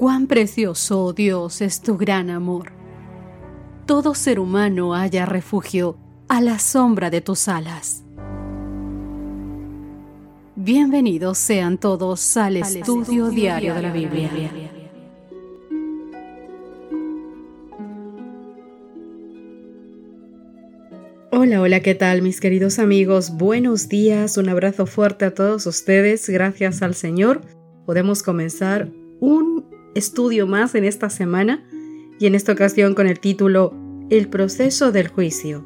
Cuán precioso, oh Dios, es tu gran amor. Todo ser humano haya refugio a la sombra de tus alas. Bienvenidos sean todos al, estudio, diario de la Biblia. Hola, hola, ¿qué tal mis queridos amigos? Buenos días, un abrazo fuerte a todos ustedes. Gracias al Señor podemos comenzar un estudio más en esta semana y en esta ocasión con el título El proceso del juicio.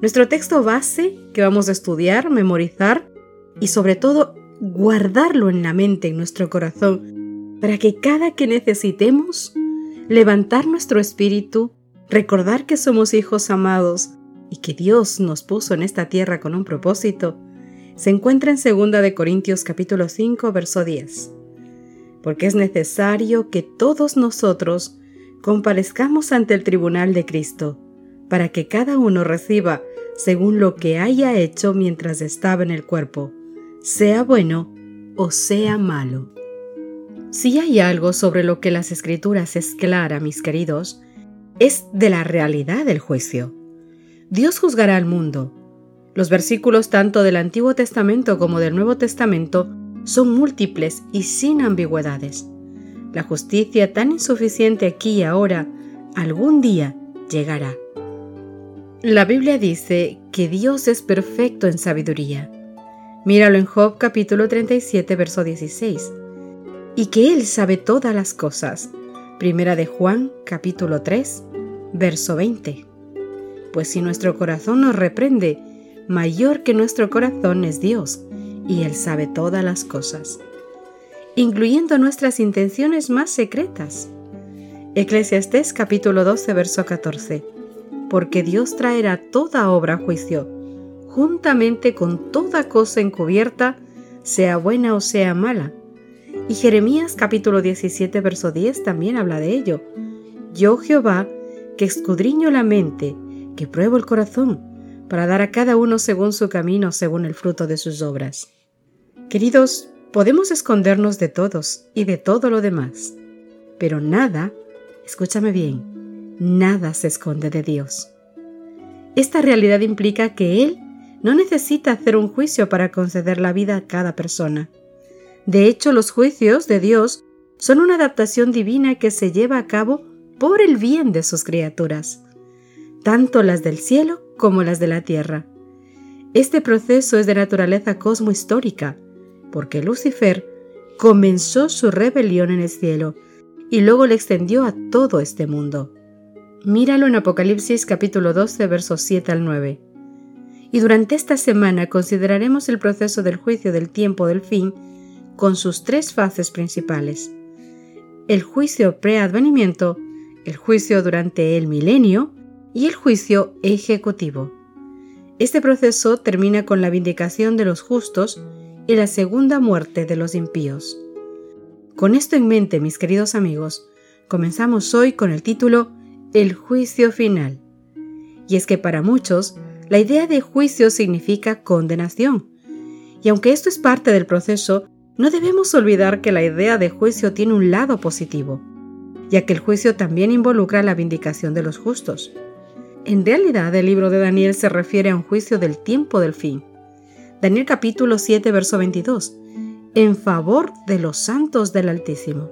Nuestro texto base que vamos a estudiar, memorizar y sobre todo guardarlo en la mente, en nuestro corazón, para que cada que necesitemos levantar nuestro espíritu, recordar que somos hijos amados y que Dios nos puso en esta tierra con un propósito, se encuentra en 2 de Corintios capítulo 5 verso 10. Porque es necesario que todos nosotros comparezcamos ante el tribunal de Cristo, para que cada uno reciba según lo que haya hecho mientras estaba en el cuerpo, sea bueno o sea malo. Si hay algo sobre lo que las escrituras es clara, mis queridos, es de la realidad del juicio. Dios juzgará al mundo. Los versículos tanto del Antiguo Testamento como del Nuevo Testamento son múltiples y sin ambigüedades. La justicia tan insuficiente aquí y ahora, algún día llegará. La Biblia dice que Dios es perfecto en sabiduría. Míralo en Job capítulo 37, verso 16. Y que Él sabe todas las cosas. Primera de Juan capítulo 3, verso 20. Pues si nuestro corazón nos reprende, mayor que nuestro corazón es Dios, y Él sabe todas las cosas, incluyendo nuestras intenciones más secretas. Eclesiastés capítulo 12, verso 14 porque Dios traerá toda obra a juicio, juntamente con toda cosa encubierta, sea buena o sea mala. Y Jeremías capítulo 17, verso 10 también habla de ello. Yo Jehová, que escudriño la mente, que pruebo el corazón, para dar a cada uno según su camino, según el fruto de sus obras. Queridos, podemos escondernos de todos y de todo lo demás, pero nada, escúchame bien, nada se esconde de Dios. Esta realidad implica que Él no necesita hacer un juicio para conceder la vida a cada persona. De hecho, los juicios de Dios son una adaptación divina que se lleva a cabo por el bien de sus criaturas, tanto las del cielo como las de la tierra. Este proceso es de naturaleza cosmohistórica, porque Lucifer comenzó su rebelión en el cielo y luego le extendió a todo este mundo. Míralo en Apocalipsis capítulo 12 versos 7 al 9. Y durante esta semana consideraremos el proceso del juicio del tiempo del fin con sus tres fases principales. El juicio preadvenimiento, el juicio durante el milenio y el juicio ejecutivo. Este proceso termina con la vindicación de los justos y la segunda muerte de los impíos. Con esto en mente, mis queridos amigos, comenzamos hoy con el título el juicio final. Y es que para muchos, la idea de juicio significa condenación. Y aunque esto es parte del proceso, no debemos olvidar que la idea de juicio tiene un lado positivo, ya que el juicio también involucra la vindicación de los justos. En realidad, el libro de Daniel se refiere a un juicio del tiempo del fin. Daniel capítulo 7, verso 22, en favor de los santos del Altísimo.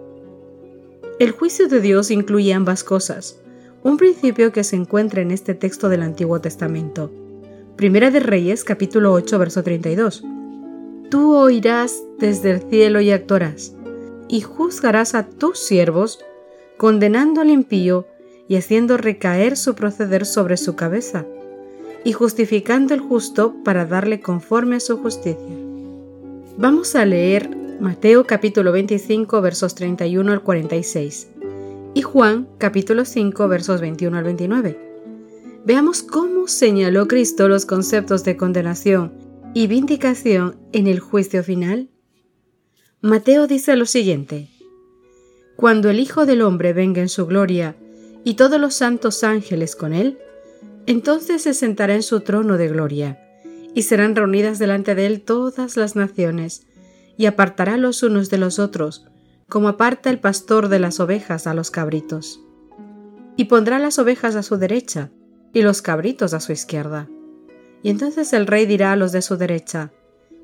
El juicio de Dios incluye ambas cosas, un principio que se encuentra en este texto del Antiguo Testamento. Primera de Reyes, capítulo 8, verso 32. Tú oirás desde el cielo y actuarás, y juzgarás a tus siervos, condenando al impío y haciendo recaer su proceder sobre su cabeza, y justificando el justo para darle conforme a su justicia. Vamos a leer Mateo capítulo 25 versos 31 al 46 y Juan capítulo 5 versos 21 al 29. Veamos cómo señaló Cristo los conceptos de condenación y vindicación en el juicio final. Mateo dice lo siguiente, Cuando el Hijo del Hombre venga en su gloria y todos los santos ángeles con él, entonces se sentará en su trono de gloria, y serán reunidas delante de él todas las naciones, y apartará los unos de los otros, como aparta el pastor de las ovejas a los cabritos. Y pondrá las ovejas a su derecha y los cabritos a su izquierda. Y entonces el rey dirá a los de su derecha,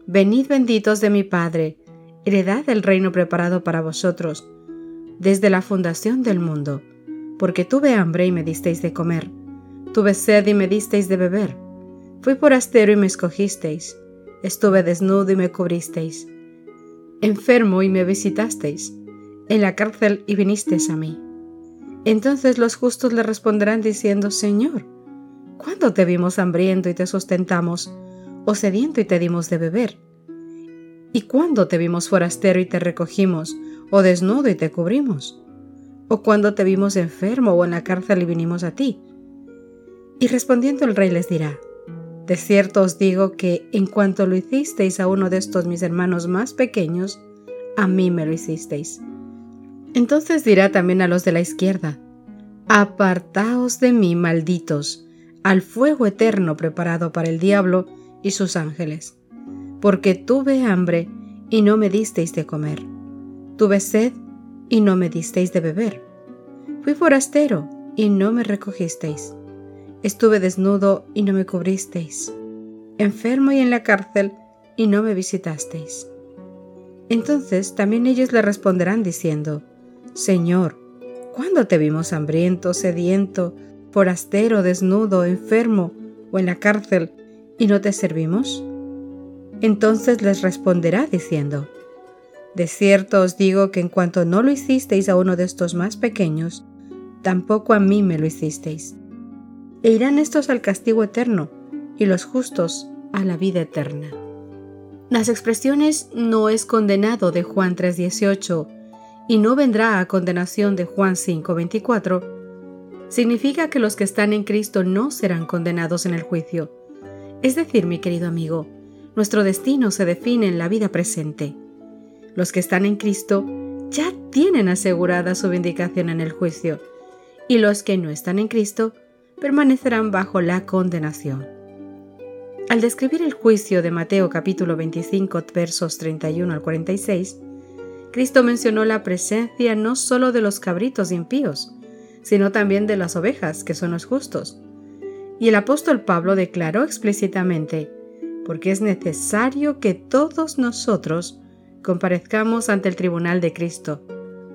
Venid benditos de mi Padre, heredad el reino preparado para vosotros, desde la fundación del mundo, porque tuve hambre y me disteis de comer, tuve sed y me disteis de beber, fui forastero y me escogisteis, estuve desnudo y me cubristeis, enfermo y me visitasteis, en la cárcel y vinisteis a mí. Entonces los justos le responderán diciendo, Señor, ¿cuándo te vimos hambriento y te sustentamos, o sediento y te dimos de beber? ¿Y cuándo te vimos forastero y te recogimos, o desnudo y te cubrimos? ¿O cuando te vimos enfermo o en la cárcel y vinimos a ti? Y respondiendo el rey les dirá, De cierto os digo que en cuanto lo hicisteis a uno de estos mis hermanos más pequeños, a mí me lo hicisteis. Entonces dirá también a los de la izquierda, Apartaos de mí, malditos, al fuego eterno preparado para el diablo y sus ángeles, porque tuve hambre y no me disteis de comer, tuve sed y no me disteis de beber, fui forastero y no me recogisteis, estuve desnudo y no me cubristeis, enfermo y en la cárcel y no me visitasteis. Entonces también ellos le responderán diciendo, Señor, ¿cuándo te vimos hambriento, sediento, forastero, desnudo, enfermo o en la cárcel y no te servimos? Entonces les responderá diciendo, De cierto os digo que en cuanto no lo hicisteis a uno de estos más pequeños, tampoco a mí me lo hicisteis. E irán estos al castigo eterno y los justos a la vida eterna. Las expresiones no es condenado de Juan 3:18 y no vendrá a condenación de Juan 5:24, significa que los que están en Cristo no serán condenados en el juicio. Es decir, mi querido amigo, nuestro destino se define en la vida presente. Los que están en Cristo ya tienen asegurada su vindicación en el juicio, y los que no están en Cristo permanecerán bajo la condenación. Al describir el juicio de Mateo capítulo 25 versos 31 al 46, Cristo mencionó la presencia no solo de los cabritos impíos, sino también de las ovejas, que son los justos. Y el apóstol Pablo declaró explícitamente, porque es necesario que todos nosotros comparezcamos ante el tribunal de Cristo,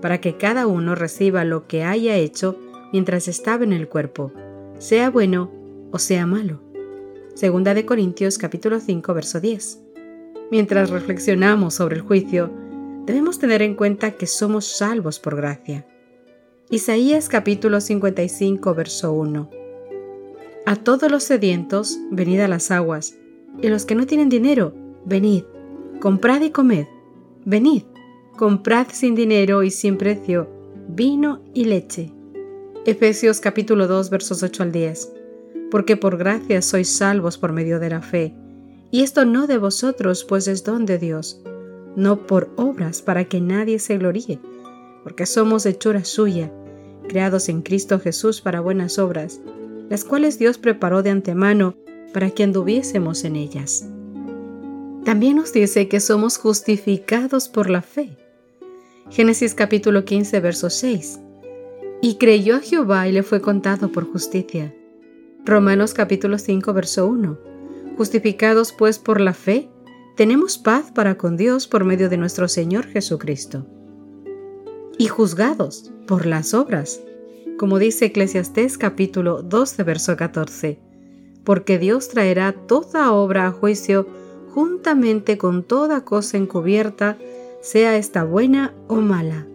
para que cada uno reciba lo que haya hecho mientras estaba en el cuerpo, sea bueno o sea malo. Segunda de Corintios capítulo 5 verso 10. Mientras reflexionamos sobre el juicio, debemos tener en cuenta que somos salvos por gracia. Isaías capítulo 55, verso 1. A todos los sedientos, venid a las aguas, y los que no tienen dinero, venid, comprad y comed, venid, comprad sin dinero y sin precio, vino y leche. Efesios capítulo 2, versos 8 al 10. Porque por gracia sois salvos por medio de la fe, y esto no de vosotros, pues es don de Dios no por obras para que nadie se gloríe, porque somos hechura suya, creados en Cristo Jesús para buenas obras, las cuales Dios preparó de antemano para que anduviésemos en ellas. También nos dice que somos justificados por la fe. Génesis capítulo 15, verso 6. Y creyó a Jehová y le fue contado por justicia. Romanos capítulo 5, verso 1. Justificados pues por la fe, tenemos paz para con Dios por medio de nuestro Señor Jesucristo. Y juzgados por las obras, como dice Eclesiastés capítulo 12, verso 14, porque Dios traerá toda obra a juicio juntamente con toda cosa encubierta, sea esta buena o mala.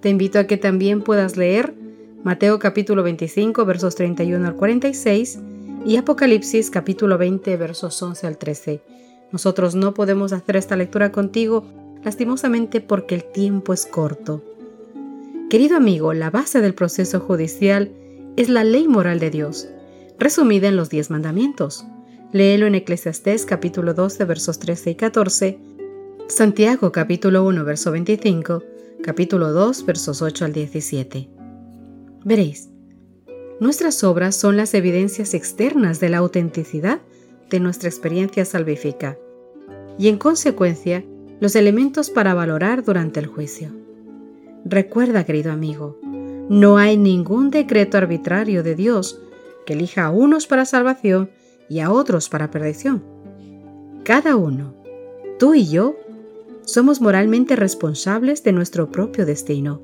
Te invito a que también puedas leer Mateo capítulo 25 versos 31 al 46 y Apocalipsis capítulo 20 versos 11 al 13 nosotros no podemos hacer esta lectura contigo lastimosamente porque el tiempo es corto. Querido amigo, la base del proceso judicial es la ley moral de Dios, resumida en los diez mandamientos. Léelo en Eclesiastés capítulo 12 versos 13 y 14, Santiago capítulo 1 verso 25, capítulo 2 versos 8 al 17. Veréis, nuestras obras son las evidencias externas de la autenticidad de nuestra experiencia salvífica y en consecuencia los elementos para valorar durante el juicio. Recuerda, querido amigo, no hay ningún decreto arbitrario de Dios que elija a unos para salvación y a otros para perdición. Cada uno, tú y yo, somos moralmente responsables de nuestro propio destino.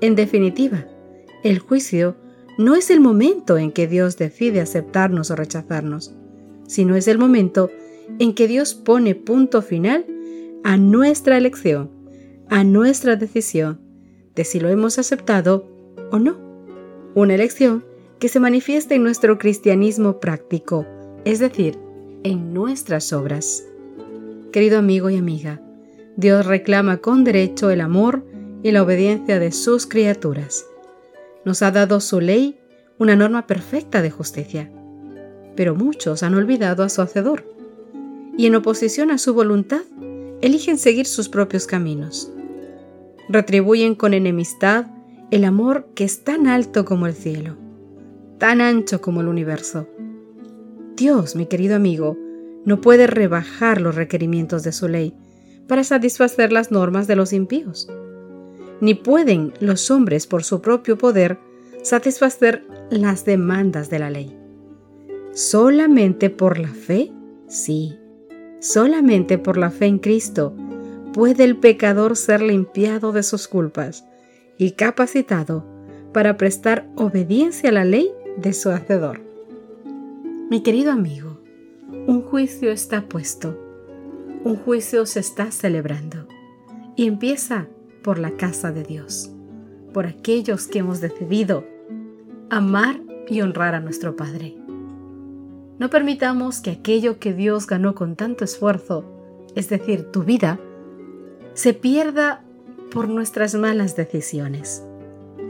En definitiva, el juicio no es el momento en que Dios decide aceptarnos o rechazarnos, sino es el momento en que Dios pone punto final a nuestra elección, a nuestra decisión de si lo hemos aceptado o no. Una elección que se manifiesta en nuestro cristianismo práctico, es decir, en nuestras obras. Querido amigo y amiga, Dios reclama con derecho el amor y la obediencia de sus criaturas. Nos ha dado su ley, una norma perfecta de justicia. Pero muchos han olvidado a su Hacedor y en oposición a su voluntad eligen seguir sus propios caminos. Retribuyen con enemistad el amor que es tan alto como el cielo, tan ancho como el universo. Dios, mi querido amigo, no puede rebajar los requerimientos de su ley para satisfacer las normas de los impíos. Ni pueden los hombres por su propio poder satisfacer las demandas de la ley. Solamente por la fe, sí, solamente por la fe en Cristo puede el pecador ser limpiado de sus culpas y capacitado para prestar obediencia a la ley de su Hacedor. Mi querido amigo, un juicio está puesto, un juicio se está celebrando y empieza por la casa de Dios, por aquellos que hemos decidido amar y honrar a nuestro Padre. No permitamos que aquello que Dios ganó con tanto esfuerzo, es decir, tu vida, se pierda por nuestras malas decisiones.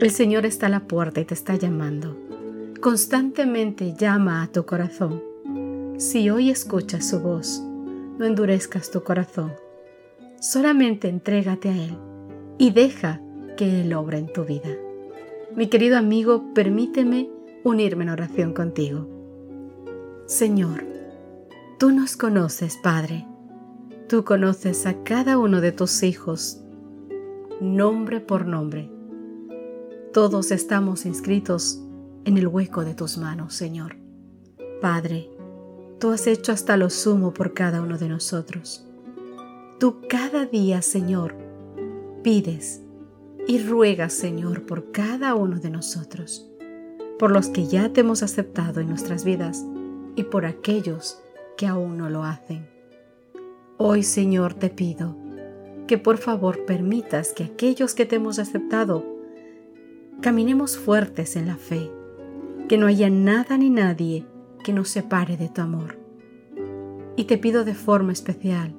El Señor está a la puerta y te está llamando. Constantemente llama a tu corazón. Si hoy escuchas su voz, no endurezcas tu corazón. Solamente entrégate a Él y deja que Él obra en tu vida. Mi querido amigo, permíteme unirme en oración contigo. Señor, tú nos conoces, Padre. Tú conoces a cada uno de tus hijos nombre por nombre. Todos estamos inscritos en el hueco de tus manos, Señor. Padre, tú has hecho hasta lo sumo por cada uno de nosotros. Tú cada día, Señor, pides y ruegas, Señor, por cada uno de nosotros, por los que ya te hemos aceptado en nuestras vidas y por aquellos que aún no lo hacen. Hoy, Señor, te pido, que por favor permitas que aquellos que te hemos aceptado caminemos fuertes en la fe, que no haya nada ni nadie que nos separe de tu amor. Y te pido de forma especial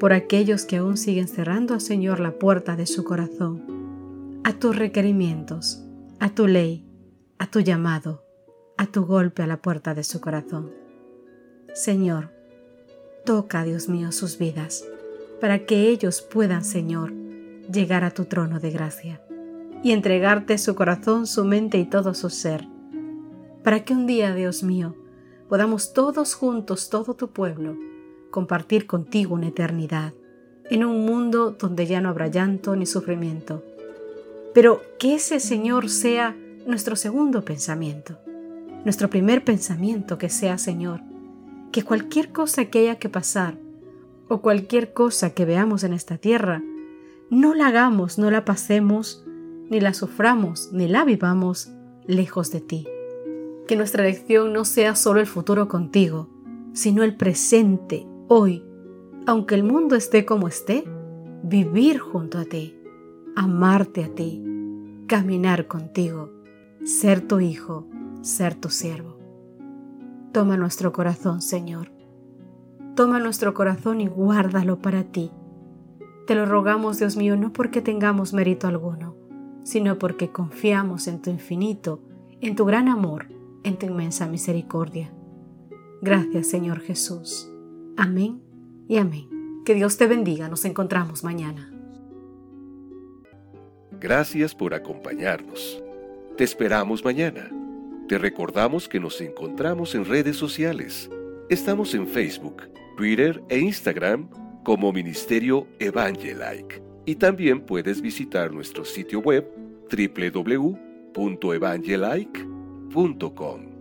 por aquellos que aún siguen cerrando Señor la puerta de su corazón, a tus requerimientos, a tu ley, a tu llamado, a tu golpe a la puerta de su corazón. Señor, toca, Dios mío, sus vidas para que ellos puedan, Señor, llegar a tu trono de gracia y entregarte su corazón, su mente y todo su ser, para que un día, Dios mío, podamos todos juntos, todo tu pueblo, compartir contigo una eternidad, en un mundo donde ya no habrá llanto ni sufrimiento. Pero que ese Señor sea nuestro segundo pensamiento, nuestro primer pensamiento que sea, Señor, que cualquier cosa que haya que pasar, o cualquier cosa que veamos en esta tierra, no la hagamos, no la pasemos, ni la suframos, ni la vivamos lejos de ti. Que nuestra elección no sea solo el futuro contigo, sino el presente, hoy, aunque el mundo esté como esté, vivir junto a ti, amarte a ti, caminar contigo, ser tu hijo, ser tu siervo. Toma nuestro corazón, Señor, Toma nuestro corazón y guárdalo para ti. Te lo rogamos, Dios mío, no porque tengamos mérito alguno, sino porque confiamos en tu infinito, en tu gran amor, en tu inmensa misericordia. Gracias, Señor Jesús. Amén y amén. Que Dios te bendiga. Nos encontramos mañana. Gracias por acompañarnos. Te esperamos mañana. Te recordamos que nos encontramos en redes sociales. Estamos en Facebook Twitter e Instagram como Ministerio Evangelike. Y también puedes visitar nuestro sitio web www.evangelike.com www.radiomaria.com